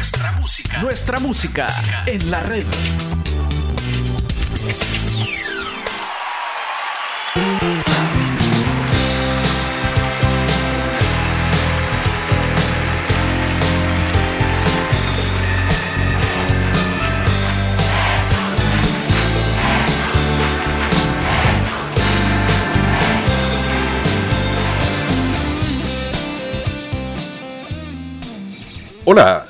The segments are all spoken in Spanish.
Nuestra música. Nuestra música en la red. Hola,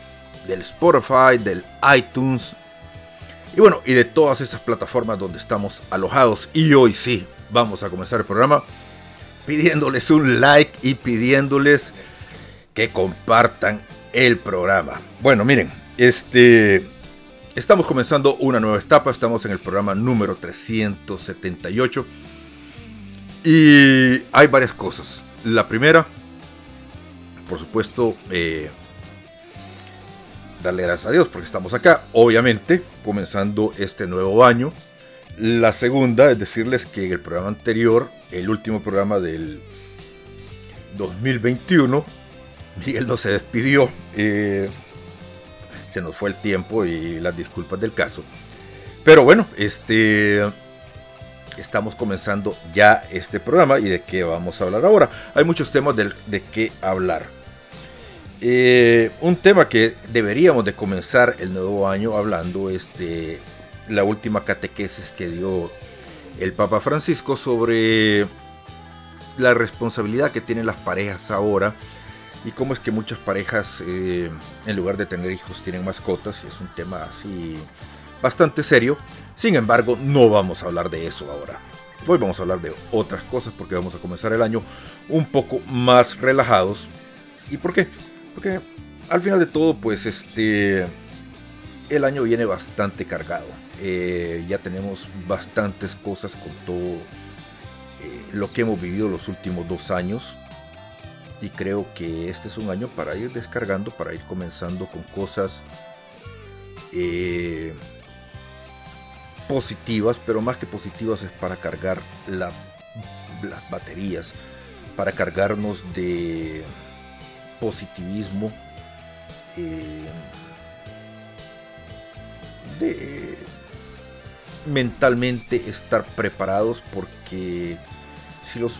del Spotify, del iTunes y bueno, y de todas esas plataformas donde estamos alojados. Y hoy sí, vamos a comenzar el programa pidiéndoles un like y pidiéndoles que compartan el programa. Bueno, miren, este estamos comenzando una nueva etapa, estamos en el programa número 378 y hay varias cosas. La primera por supuesto, eh, darle gracias a Dios porque estamos acá, obviamente, comenzando este nuevo año. La segunda es decirles que en el programa anterior, el último programa del 2021, Miguel no se despidió. Eh, se nos fue el tiempo y las disculpas del caso. Pero bueno, este estamos comenzando ya este programa y de qué vamos a hablar ahora. Hay muchos temas de, de qué hablar. Eh, un tema que deberíamos de comenzar el nuevo año hablando es de la última catequesis que dio el Papa Francisco sobre la responsabilidad que tienen las parejas ahora y cómo es que muchas parejas eh, en lugar de tener hijos tienen mascotas y es un tema así bastante serio. Sin embargo, no vamos a hablar de eso ahora. Hoy vamos a hablar de otras cosas porque vamos a comenzar el año un poco más relajados. ¿Y por qué? Porque al final de todo, pues este. El año viene bastante cargado. Eh, ya tenemos bastantes cosas con todo eh, lo que hemos vivido los últimos dos años. Y creo que este es un año para ir descargando, para ir comenzando con cosas eh, positivas, pero más que positivas es para cargar las baterías, para cargarnos de positivismo, eh, de mentalmente estar preparados porque si los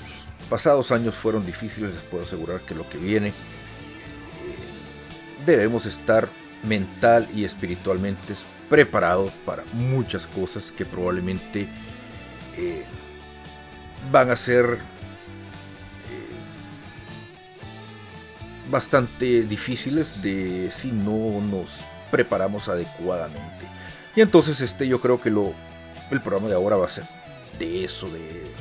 pasados años fueron difíciles les puedo asegurar que lo que viene eh, debemos estar mental y espiritualmente preparados para muchas cosas que probablemente eh, van a ser bastante difíciles de si no nos preparamos adecuadamente. Y entonces este yo creo que lo el programa de ahora va a ser de eso, de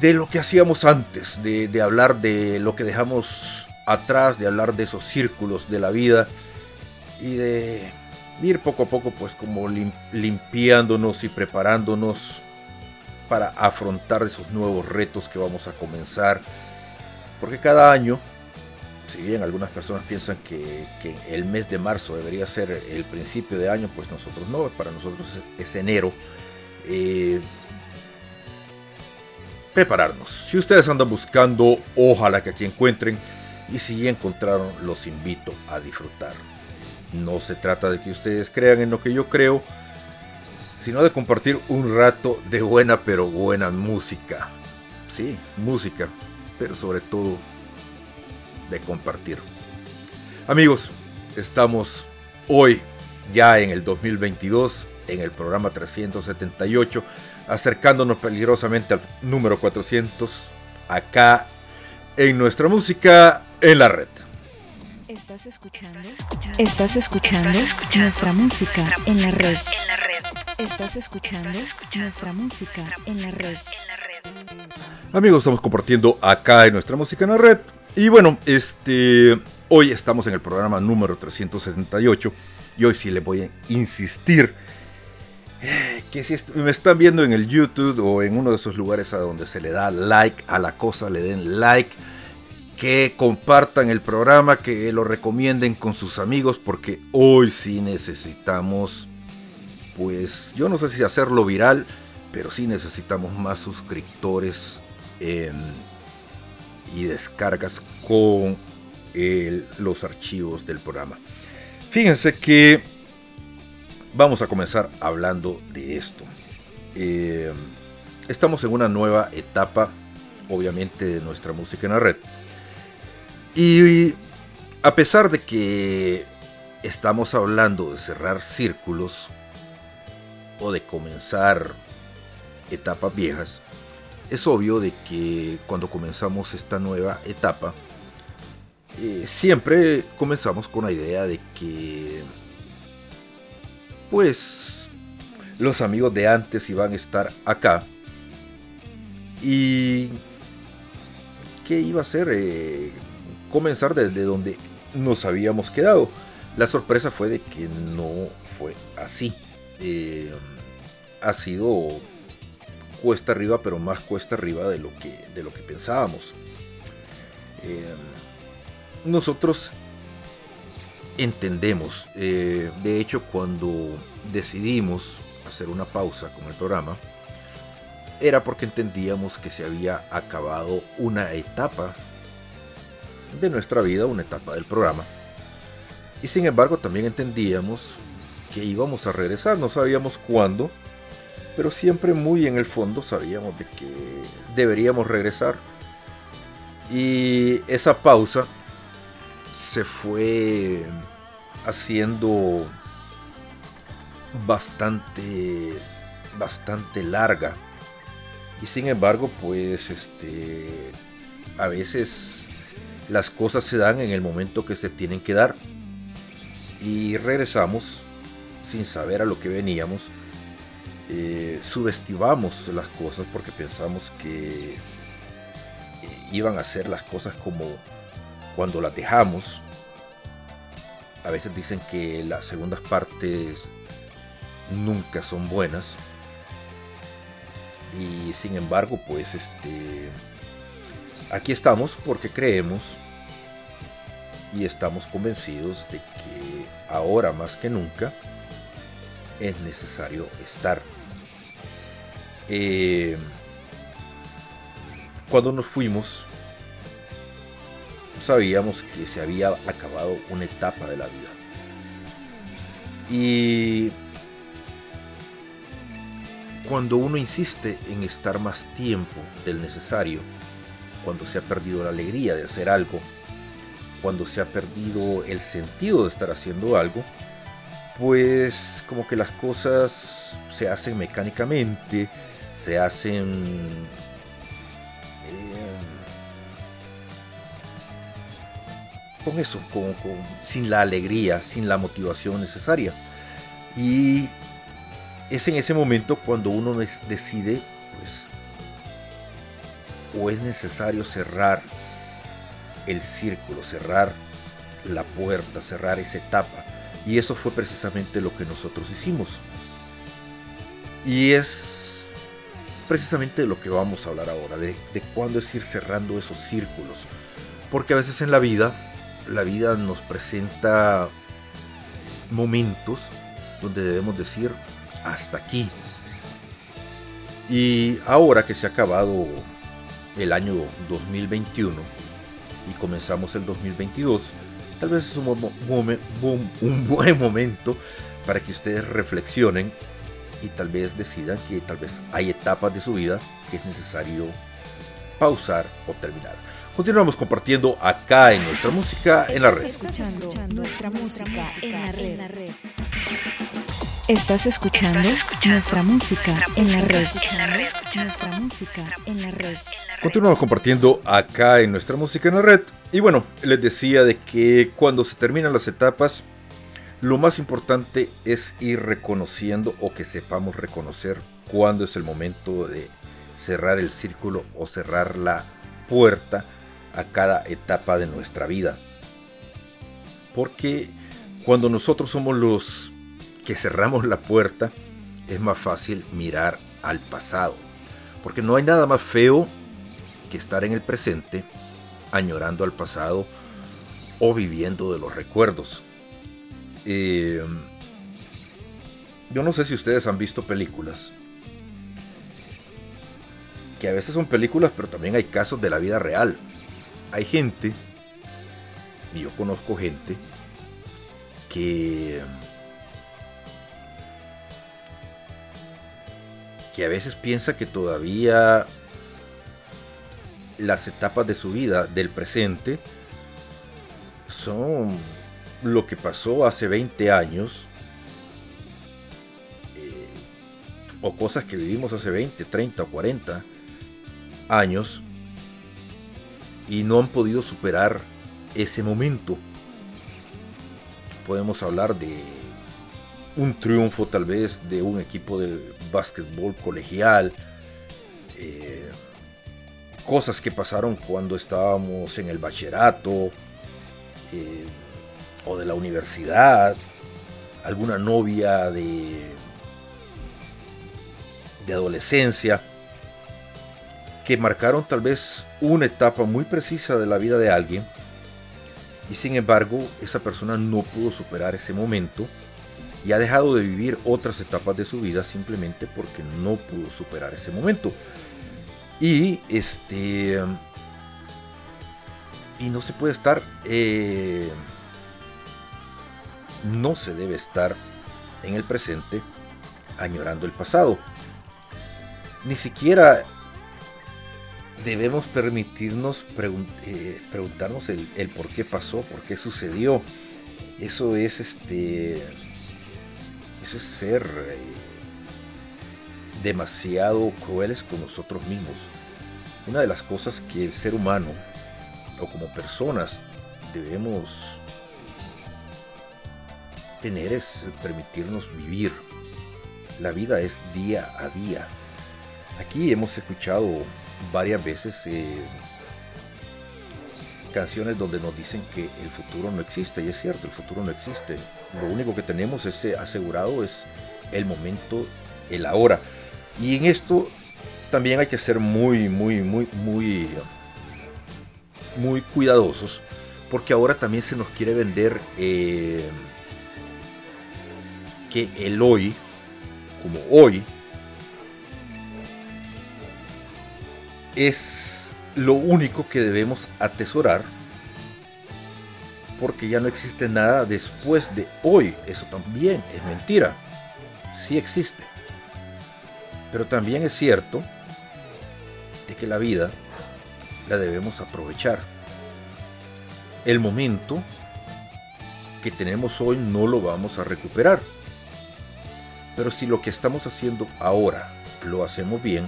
de lo que hacíamos antes, de, de hablar de lo que dejamos atrás, de hablar de esos círculos de la vida y de ir poco a poco pues como limpiándonos y preparándonos para afrontar esos nuevos retos que vamos a comenzar porque cada año, si bien algunas personas piensan que, el mes de marzo debería ser el principio de año, pues nosotros no, para nosotros es, enero. Eh, prepararnos. Si ustedes andan buscando, ojalá que aquí encuentren. Y si ya encontraron, los invito a disfrutar. No se trata de que ustedes crean en lo que yo creo, sino de compartir un rato de buena pero buena música. Sí, música pero sobre todo de compartir. Amigos, estamos hoy ya en el 2022, en el programa 378, acercándonos peligrosamente al número 400, acá en nuestra música en la red. Estás escuchando. Estás escuchando nuestra música en la red. Estás escuchando nuestra música en la red. Amigos, estamos compartiendo acá en nuestra música en la red. Y bueno, este Hoy estamos en el programa número 378 y hoy sí les voy a insistir. Eh, que si me están viendo en el YouTube o en uno de esos lugares a donde se le da like a la cosa, le den like, que compartan el programa, que lo recomienden con sus amigos, porque hoy sí necesitamos, pues yo no sé si hacerlo viral, pero sí necesitamos más suscriptores y descargas con los archivos del programa. Fíjense que vamos a comenzar hablando de esto. Eh, estamos en una nueva etapa, obviamente, de nuestra música en la red. Y a pesar de que estamos hablando de cerrar círculos o de comenzar etapas viejas, es obvio de que cuando comenzamos esta nueva etapa, eh, siempre comenzamos con la idea de que, pues, los amigos de antes iban a estar acá. Y ¿qué iba a ser? Eh, comenzar desde donde nos habíamos quedado. La sorpresa fue de que no fue así. Eh, ha sido cuesta arriba, pero más cuesta arriba de lo que, de lo que pensábamos nosotros entendemos, eh, de hecho cuando decidimos hacer una pausa con el programa, era porque entendíamos que se había acabado una etapa de nuestra vida, una etapa del programa. Y sin embargo también entendíamos que íbamos a regresar, no sabíamos cuándo, pero siempre muy en el fondo sabíamos de que deberíamos regresar. Y esa pausa se fue haciendo bastante bastante larga. Y sin embargo pues este a veces las cosas se dan en el momento que se tienen que dar. Y regresamos sin saber a lo que veníamos eh, subestimamos las cosas porque pensamos que eh, iban a ser las cosas como cuando las dejamos a veces dicen que las segundas partes nunca son buenas. Y sin embargo, pues este aquí estamos porque creemos y estamos convencidos de que ahora más que nunca es necesario estar. Eh, cuando nos fuimos, sabíamos que se había acabado una etapa de la vida. Y cuando uno insiste en estar más tiempo del necesario, cuando se ha perdido la alegría de hacer algo, cuando se ha perdido el sentido de estar haciendo algo, pues como que las cosas se hacen mecánicamente, se hacen con eso, con, sin la alegría, sin la motivación necesaria. Y es en ese momento cuando uno decide, pues, o es necesario cerrar el círculo, cerrar la puerta, cerrar esa etapa. Y eso fue precisamente lo que nosotros hicimos. Y es precisamente lo que vamos a hablar ahora, de, de cuándo es ir cerrando esos círculos. Porque a veces en la vida la vida nos presenta momentos donde debemos decir hasta aquí. Y ahora que se ha acabado el año 2021 y comenzamos el 2022, tal vez es un, un buen momento para que ustedes reflexionen y tal vez decidan que tal vez hay etapas de su vida que es necesario pausar o terminar. Continuamos compartiendo acá en nuestra música en la red. escuchando nuestra música en la red. Estás escuchando nuestra música en la red. Nuestra música en la red. Continuamos compartiendo acá en nuestra música en la red. Y bueno, les decía de que cuando se terminan las etapas, lo más importante es ir reconociendo o que sepamos reconocer cuándo es el momento de cerrar el círculo o cerrar la puerta a cada etapa de nuestra vida. Porque cuando nosotros somos los que cerramos la puerta, es más fácil mirar al pasado. Porque no hay nada más feo que estar en el presente añorando al pasado o viviendo de los recuerdos. Eh, yo no sé si ustedes han visto películas que a veces son películas, pero también hay casos de la vida real. Hay gente, y yo conozco gente, que que a veces piensa que todavía las etapas de su vida del presente son lo que pasó hace 20 años eh, o cosas que vivimos hace 20, 30 o 40 años y no han podido superar ese momento. Podemos hablar de un triunfo tal vez de un equipo de básquetbol colegial, eh, cosas que pasaron cuando estábamos en el bachillerato eh, o de la universidad, alguna novia de, de adolescencia, que marcaron tal vez una etapa muy precisa de la vida de alguien y sin embargo esa persona no pudo superar ese momento y ha dejado de vivir otras etapas de su vida simplemente porque no pudo superar ese momento. Y este. Y no se puede estar. Eh, no se debe estar en el presente añorando el pasado. Ni siquiera debemos permitirnos eh, preguntarnos el, por qué pasó, por qué sucedió. Eso es este eso es ser eh, demasiado crueles con nosotros mismos. Una de las cosas que el ser humano o como personas debemos tener es permitirnos vivir. La vida es día a día. Aquí hemos escuchado varias veces eh, canciones donde nos dicen que el futuro no existe, y es cierto, el futuro no existe. Lo único que tenemos es eh, asegurado es el momento, el ahora. Y en esto también hay que ser muy, muy, muy, muy, muy cuidadosos, porque ahora también se nos quiere vender eh, que el hoy, como hoy, es lo único que debemos atesorar porque ya no existe nada después de hoy. Eso también es mentira. Sí existe. Pero también es cierto de que la vida la debemos aprovechar. El momento que tenemos hoy no lo vamos a recuperar. Pero si lo que estamos haciendo ahora lo hacemos bien,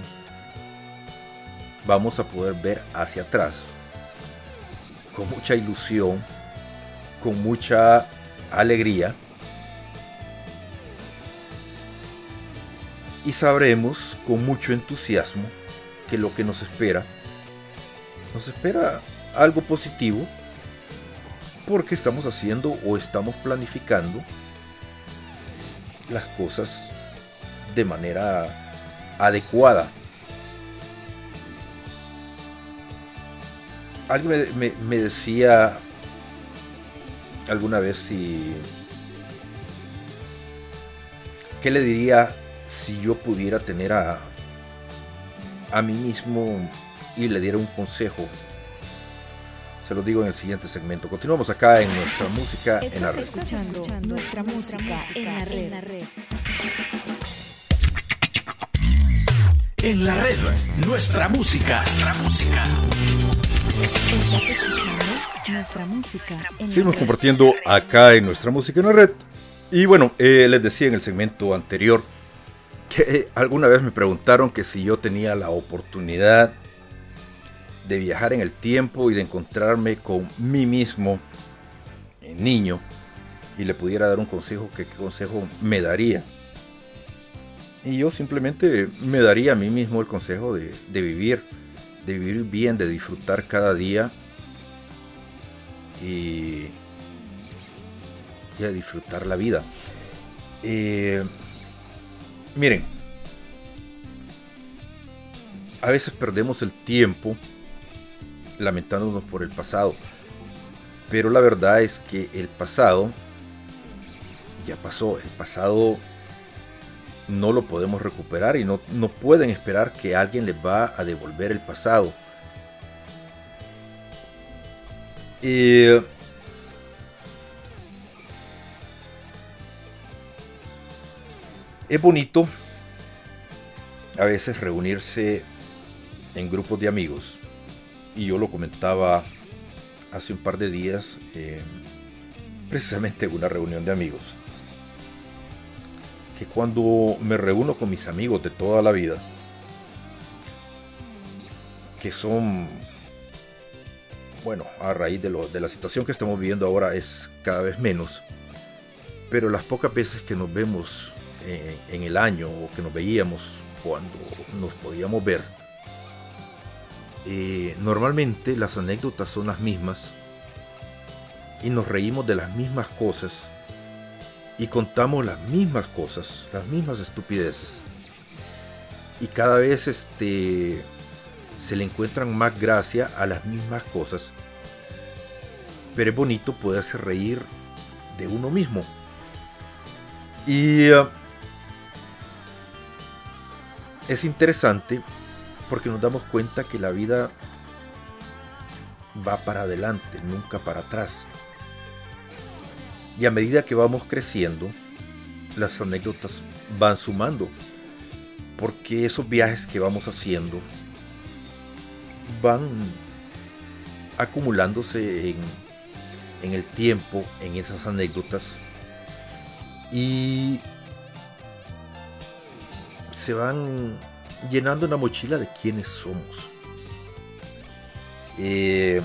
vamos a poder ver hacia atrás con mucha ilusión, con mucha alegría. Y sabremos con mucho entusiasmo que lo que nos espera nos espera algo positivo porque estamos haciendo o estamos planificando las cosas de manera adecuada alguien me, decía alguna vez si... ¿Qué le diría si yo pudiera tener a, a mí mismo y le diera un consejo? Se lo digo en el siguiente segmento. Continuamos acá en nuestra música en la red. Escuchando nuestra música en la red. En la red, nuestra música. Nuestra música. nuestra música. Seguimos compartiendo acá en nuestra música en la red. Y bueno, eh, les decía en el segmento anterior que eh, alguna vez me preguntaron que si yo tenía la oportunidad de viajar en el tiempo y de encontrarme con mí mismo, en niño, y le pudiera dar un consejo, ¿qué consejo me daría? Y yo simplemente me daría a mí mismo el consejo de, de vivir de vivir bien, de disfrutar cada día y, y a disfrutar la vida. Eh, miren, a veces perdemos el tiempo lamentándonos por el pasado, pero la verdad es que el pasado ya pasó, el pasado no lo podemos recuperar y no, no pueden esperar que alguien les va a devolver el pasado. es bonito a veces reunirse en grupos de amigos. Y yo lo comentaba hace un par de días, precisamente en una reunión de amigos que cuando me reúno con mis amigos de toda la vida, que son, bueno, a raíz de, lo, de la situación que estamos viviendo ahora es cada vez menos, pero las pocas veces que nos vemos eh, en el año o que nos veíamos cuando nos podíamos ver, eh, normalmente las anécdotas son las mismas y nos reímos de las mismas cosas y contamos las mismas cosas, las mismas estupideces. Y cada vez este, se le encuentran más gracia a las mismas cosas. Pero es bonito poderse reír de uno mismo. Y uh, es interesante porque nos damos cuenta que la vida va para adelante, nunca para atrás. Y a medida que vamos creciendo, las anécdotas van sumando. Porque esos viajes que vamos haciendo van acumulándose en, el tiempo, en esas anécdotas. Y se van llenando una mochila de quiénes somos. Eh,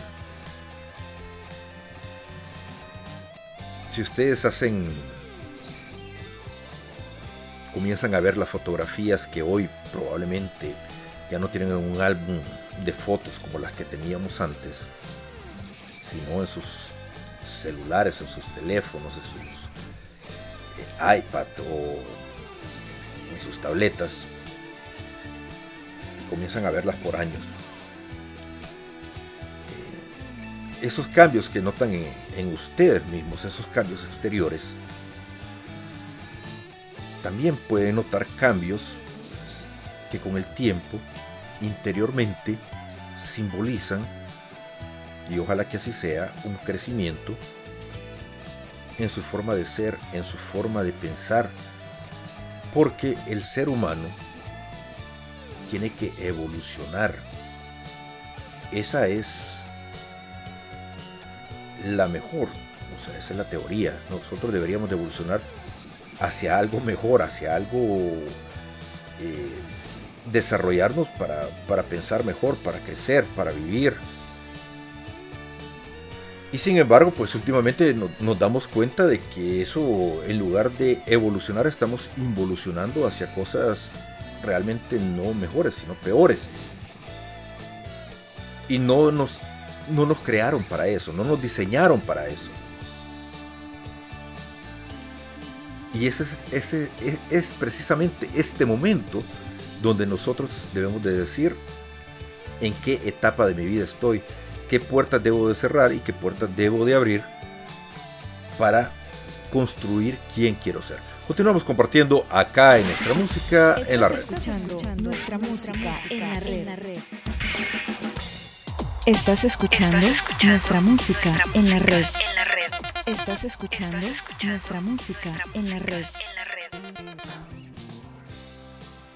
si ustedes hacen comienzan a ver las fotografías que hoy probablemente ya no tienen un álbum de fotos como las que teníamos antes, sino en sus celulares, en sus teléfonos, en sus eh, iPad o en sus tabletas, comienzan a verlas por años. esos cambios que notan en, ustedes mismos, esos cambios exteriores, también pueden notar cambios que con el tiempo interiormente simbolizan, y ojalá que así sea, un crecimiento en su forma de ser, en su forma de pensar, porque el ser humano tiene que evolucionar. Esa es la mejor. O sea, esa es la teoría. Nosotros deberíamos de evolucionar hacia algo mejor, hacia algo... Eh, desarrollarnos para, para pensar mejor, para crecer, para vivir. Y sin embargo, pues últimamente nos damos cuenta de que eso, en lugar de evolucionar, estamos involucionando hacia cosas realmente no mejores, sino peores. Y no nos no nos crearon para eso, no nos diseñaron para eso. Y ese, ese, es precisamente este momento donde nosotros debemos de decir en qué etapa de mi vida estoy, qué puertas debo de cerrar y qué puertas debo de abrir para construir quién quiero ser. Continuamos compartiendo acá en nuestra música en la red. nuestra música en la red. Estás escuchando nuestra música en la red. Estás escuchando nuestra música en la red.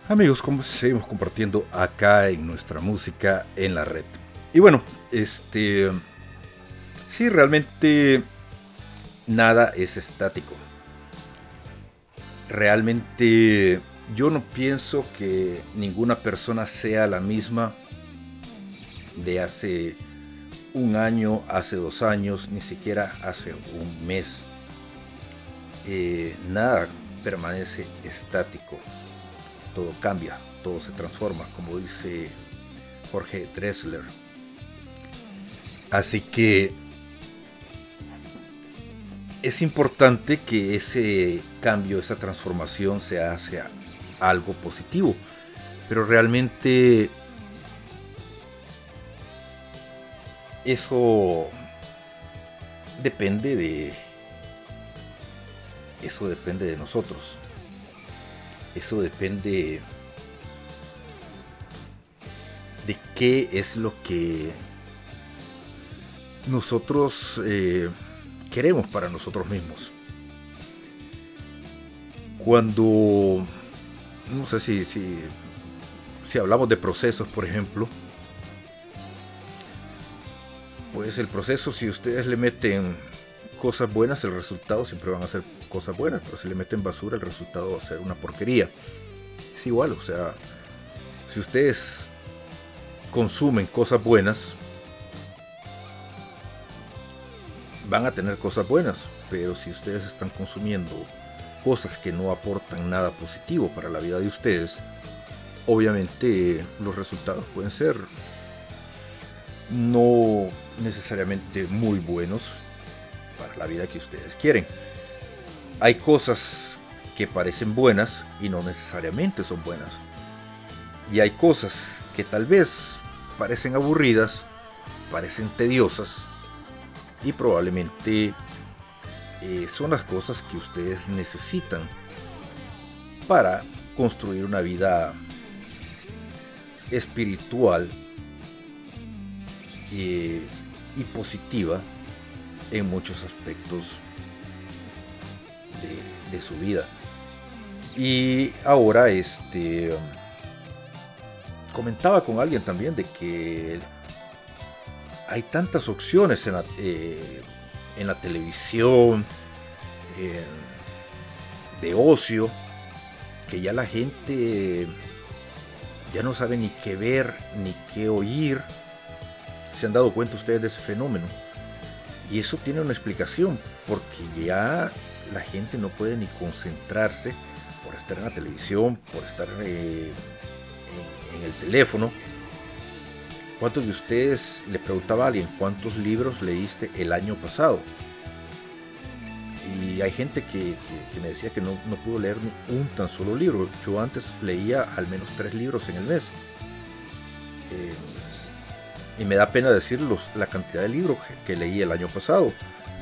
Amigos, como seguimos compartiendo acá en nuestra música en la red. Y bueno, este sí realmente nada es estático. Realmente yo no pienso que ninguna persona sea la misma de hace un año, hace dos años, ni siquiera hace un mes. Eh, nada permanece estático, todo cambia, todo se transforma, como dice Jorge Dressler. Así que es importante que ese cambio, esa transformación se haga algo positivo, pero realmente eso depende de eso depende de nosotros. Eso depende de qué es lo que nosotros eh, queremos para nosotros mismos. Cuando, no sé si, si, si hablamos de procesos, por ejemplo, pues el proceso, si ustedes le meten cosas buenas, el resultado siempre van a ser cosas buenas, pero si le meten basura, el resultado va a ser una porquería. Es igual, o sea, si ustedes consumen cosas buenas, van a tener cosas buenas, pero si ustedes están consumiendo cosas que no aportan nada positivo para la vida de ustedes, obviamente los resultados pueden ser no necesariamente muy buenos para la vida que ustedes quieren. Hay cosas que parecen buenas y no necesariamente son buenas. Y hay cosas que tal vez parecen aburridas, parecen tediosas y probablemente eh, son las cosas que ustedes necesitan para construir una vida espiritual y positiva en muchos aspectos de, su vida. Y ahora este comentaba con alguien también de que hay tantas opciones en la, eh, en la televisión, de ocio, que ya la gente ya no sabe ni qué ver ni qué oír. ¿Se han dado cuenta ustedes de ese fenómeno? Y eso tiene una explicación, porque ya la gente no puede ni concentrarse por estar en la televisión, por estar eh, en, el teléfono. ¿Cuántos de ustedes, le preguntaba a alguien, cuántos libros leíste el año pasado? Y hay gente que, me decía que no, pudo leer un tan solo libro. Yo antes leía al menos tres libros en el mes. Eh, y me da pena decir la cantidad de libros que, leí el año pasado.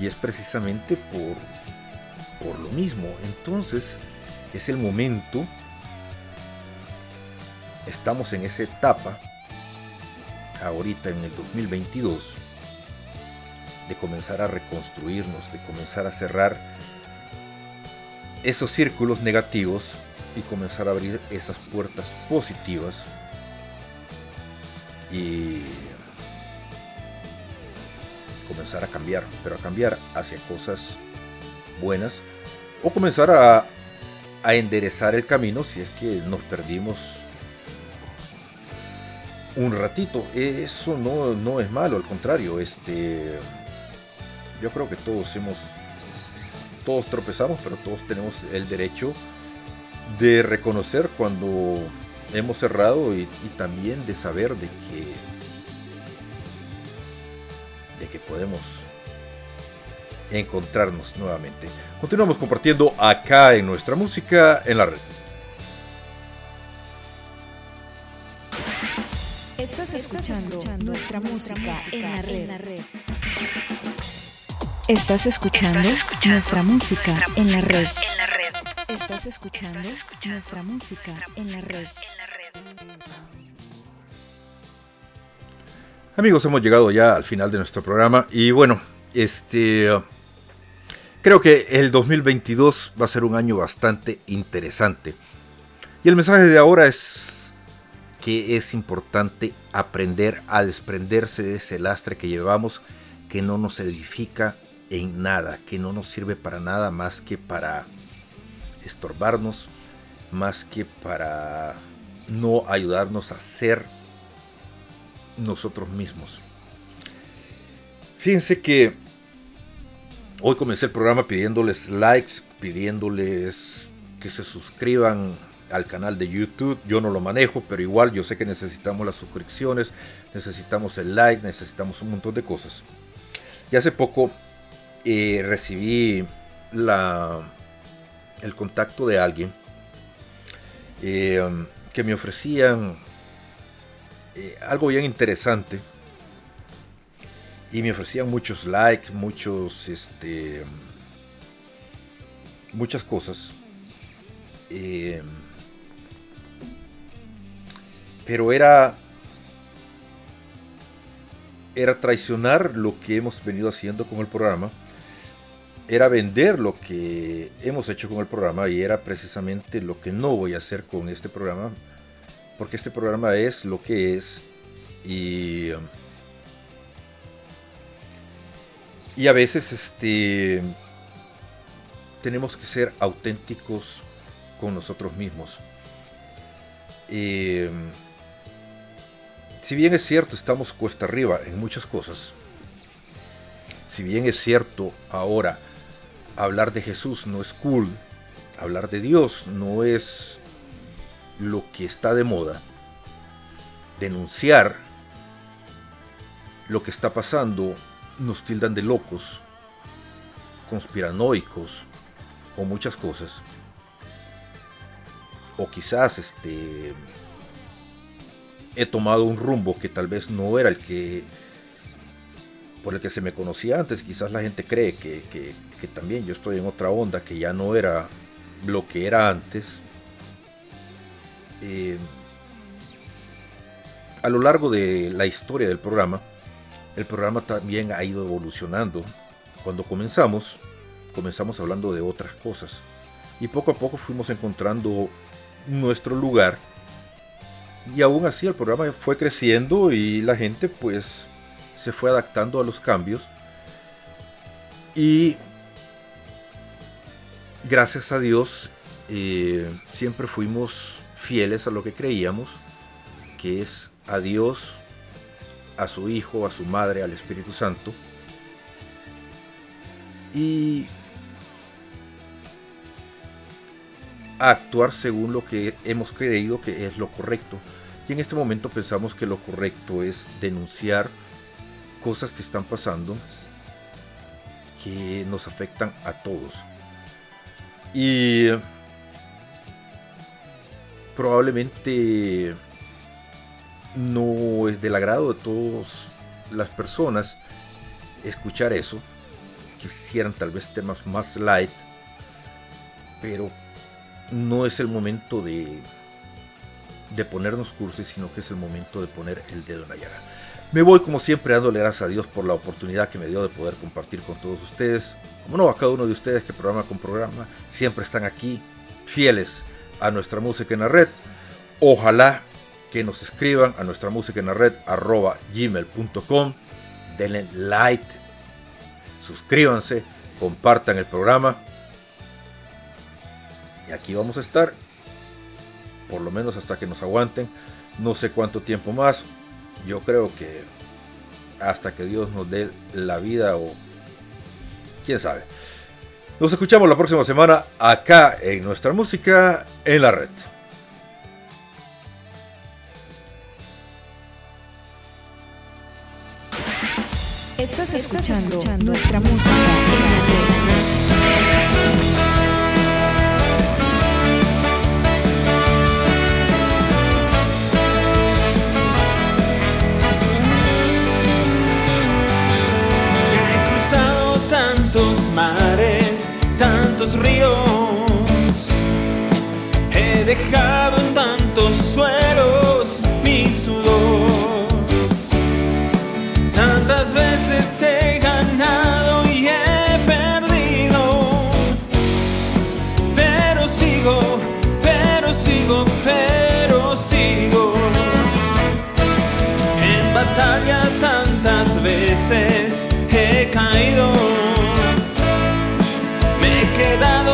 Y es precisamente por, por lo mismo. Entonces es el momento, estamos en esa etapa, ahorita en el 2022, de comenzar a reconstruirnos, de comenzar a cerrar esos círculos negativos y comenzar a abrir esas puertas positivas. Y comenzar a cambiar, pero a cambiar hacia cosas buenas o comenzar a, a enderezar el camino si es que nos perdimos un ratito. Eso no, no es malo, al contrario, este yo creo que todos hemos todos tropezamos, pero todos tenemos el derecho de reconocer cuando hemos cerrado y, y también de saber de que que podemos encontrarnos nuevamente. Continuamos compartiendo acá en nuestra música en la red. Estás escuchando, nuestra, música, en, la red. Estás escuchando nuestra música en la red. Estás escuchando nuestra música en la red. Amigos, hemos llegado ya al final de nuestro programa y bueno, este creo que el 2022 va a ser un año bastante interesante. Y el mensaje de ahora es que es importante aprender a desprenderse de ese lastre que llevamos que no nos edifica en nada, que no nos sirve para nada más que para estorbarnos, más que para no ayudarnos a ser nosotros mismos. Fíjense que hoy comencé el programa pidiéndoles likes, pidiéndoles que se suscriban al canal de YouTube. Yo no lo manejo, pero igual yo sé que necesitamos las suscripciones, necesitamos el like, necesitamos un montón de cosas. Y hace poco eh, recibí la, el contacto de alguien eh, que me ofrecían eh, algo bien interesante y me ofrecían muchos likes, muchos, este, muchas cosas. Pero era era traicionar lo que hemos venido haciendo con el programa, era vender lo que hemos hecho con el programa y era precisamente lo que no voy a hacer con este programa, porque este programa es lo que es y, y a veces este, tenemos que ser auténticos con nosotros mismos. Eh, si bien es cierto, estamos cuesta arriba en muchas cosas, si bien es cierto ahora hablar de Jesús no es cool, hablar de Dios no es lo que está de moda, denunciar lo que está pasando nos tildan de locos, conspiranoicos o muchas cosas. O quizás este he tomado un rumbo que tal vez no era el que por el que se me conocía antes. Quizás la gente cree que, también yo estoy en otra onda, que ya no era lo que era antes. Eh, a lo largo de la historia del programa, el programa también ha ido evolucionando. Cuando comenzamos, comenzamos hablando de otras cosas. Y poco a poco fuimos encontrando nuestro lugar y aún así el programa fue creciendo y la gente pues se fue adaptando a los cambios. Y gracias a Dios eh, siempre fuimos fieles a lo que creíamos, que es a Dios, a su Hijo, a su Madre, al Espíritu Santo. Y actuar según lo que hemos creído que es lo correcto. Y en este momento pensamos que lo correcto es denunciar cosas que están pasando que nos afectan a todos. Y probablemente no es del agrado de todas las personas escuchar eso. Quisieran tal vez temas más light, pero no es el momento de, de ponernos cursos, sino que es el momento de poner el dedo en la llaga. Me voy como siempre dándole gracias a Dios por la oportunidad que me dio de poder compartir con todos ustedes. Como no, a cada uno de ustedes que programa con programa siempre están aquí, fieles a nuestra música en la red. Ojalá que nos escriban a nuestra música en la red arroba gmail.com. Denle like, suscríbanse, compartan el programa y aquí vamos a estar, por lo menos hasta que nos aguanten. No sé cuánto tiempo más. Yo creo que hasta que Dios nos dé la vida o quién sabe. Nos escuchamos la próxima semana acá en nuestra música en la red. Estás escuchando, nuestra música en la red. Mares, tantos ríos. Quedado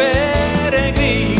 peregrino.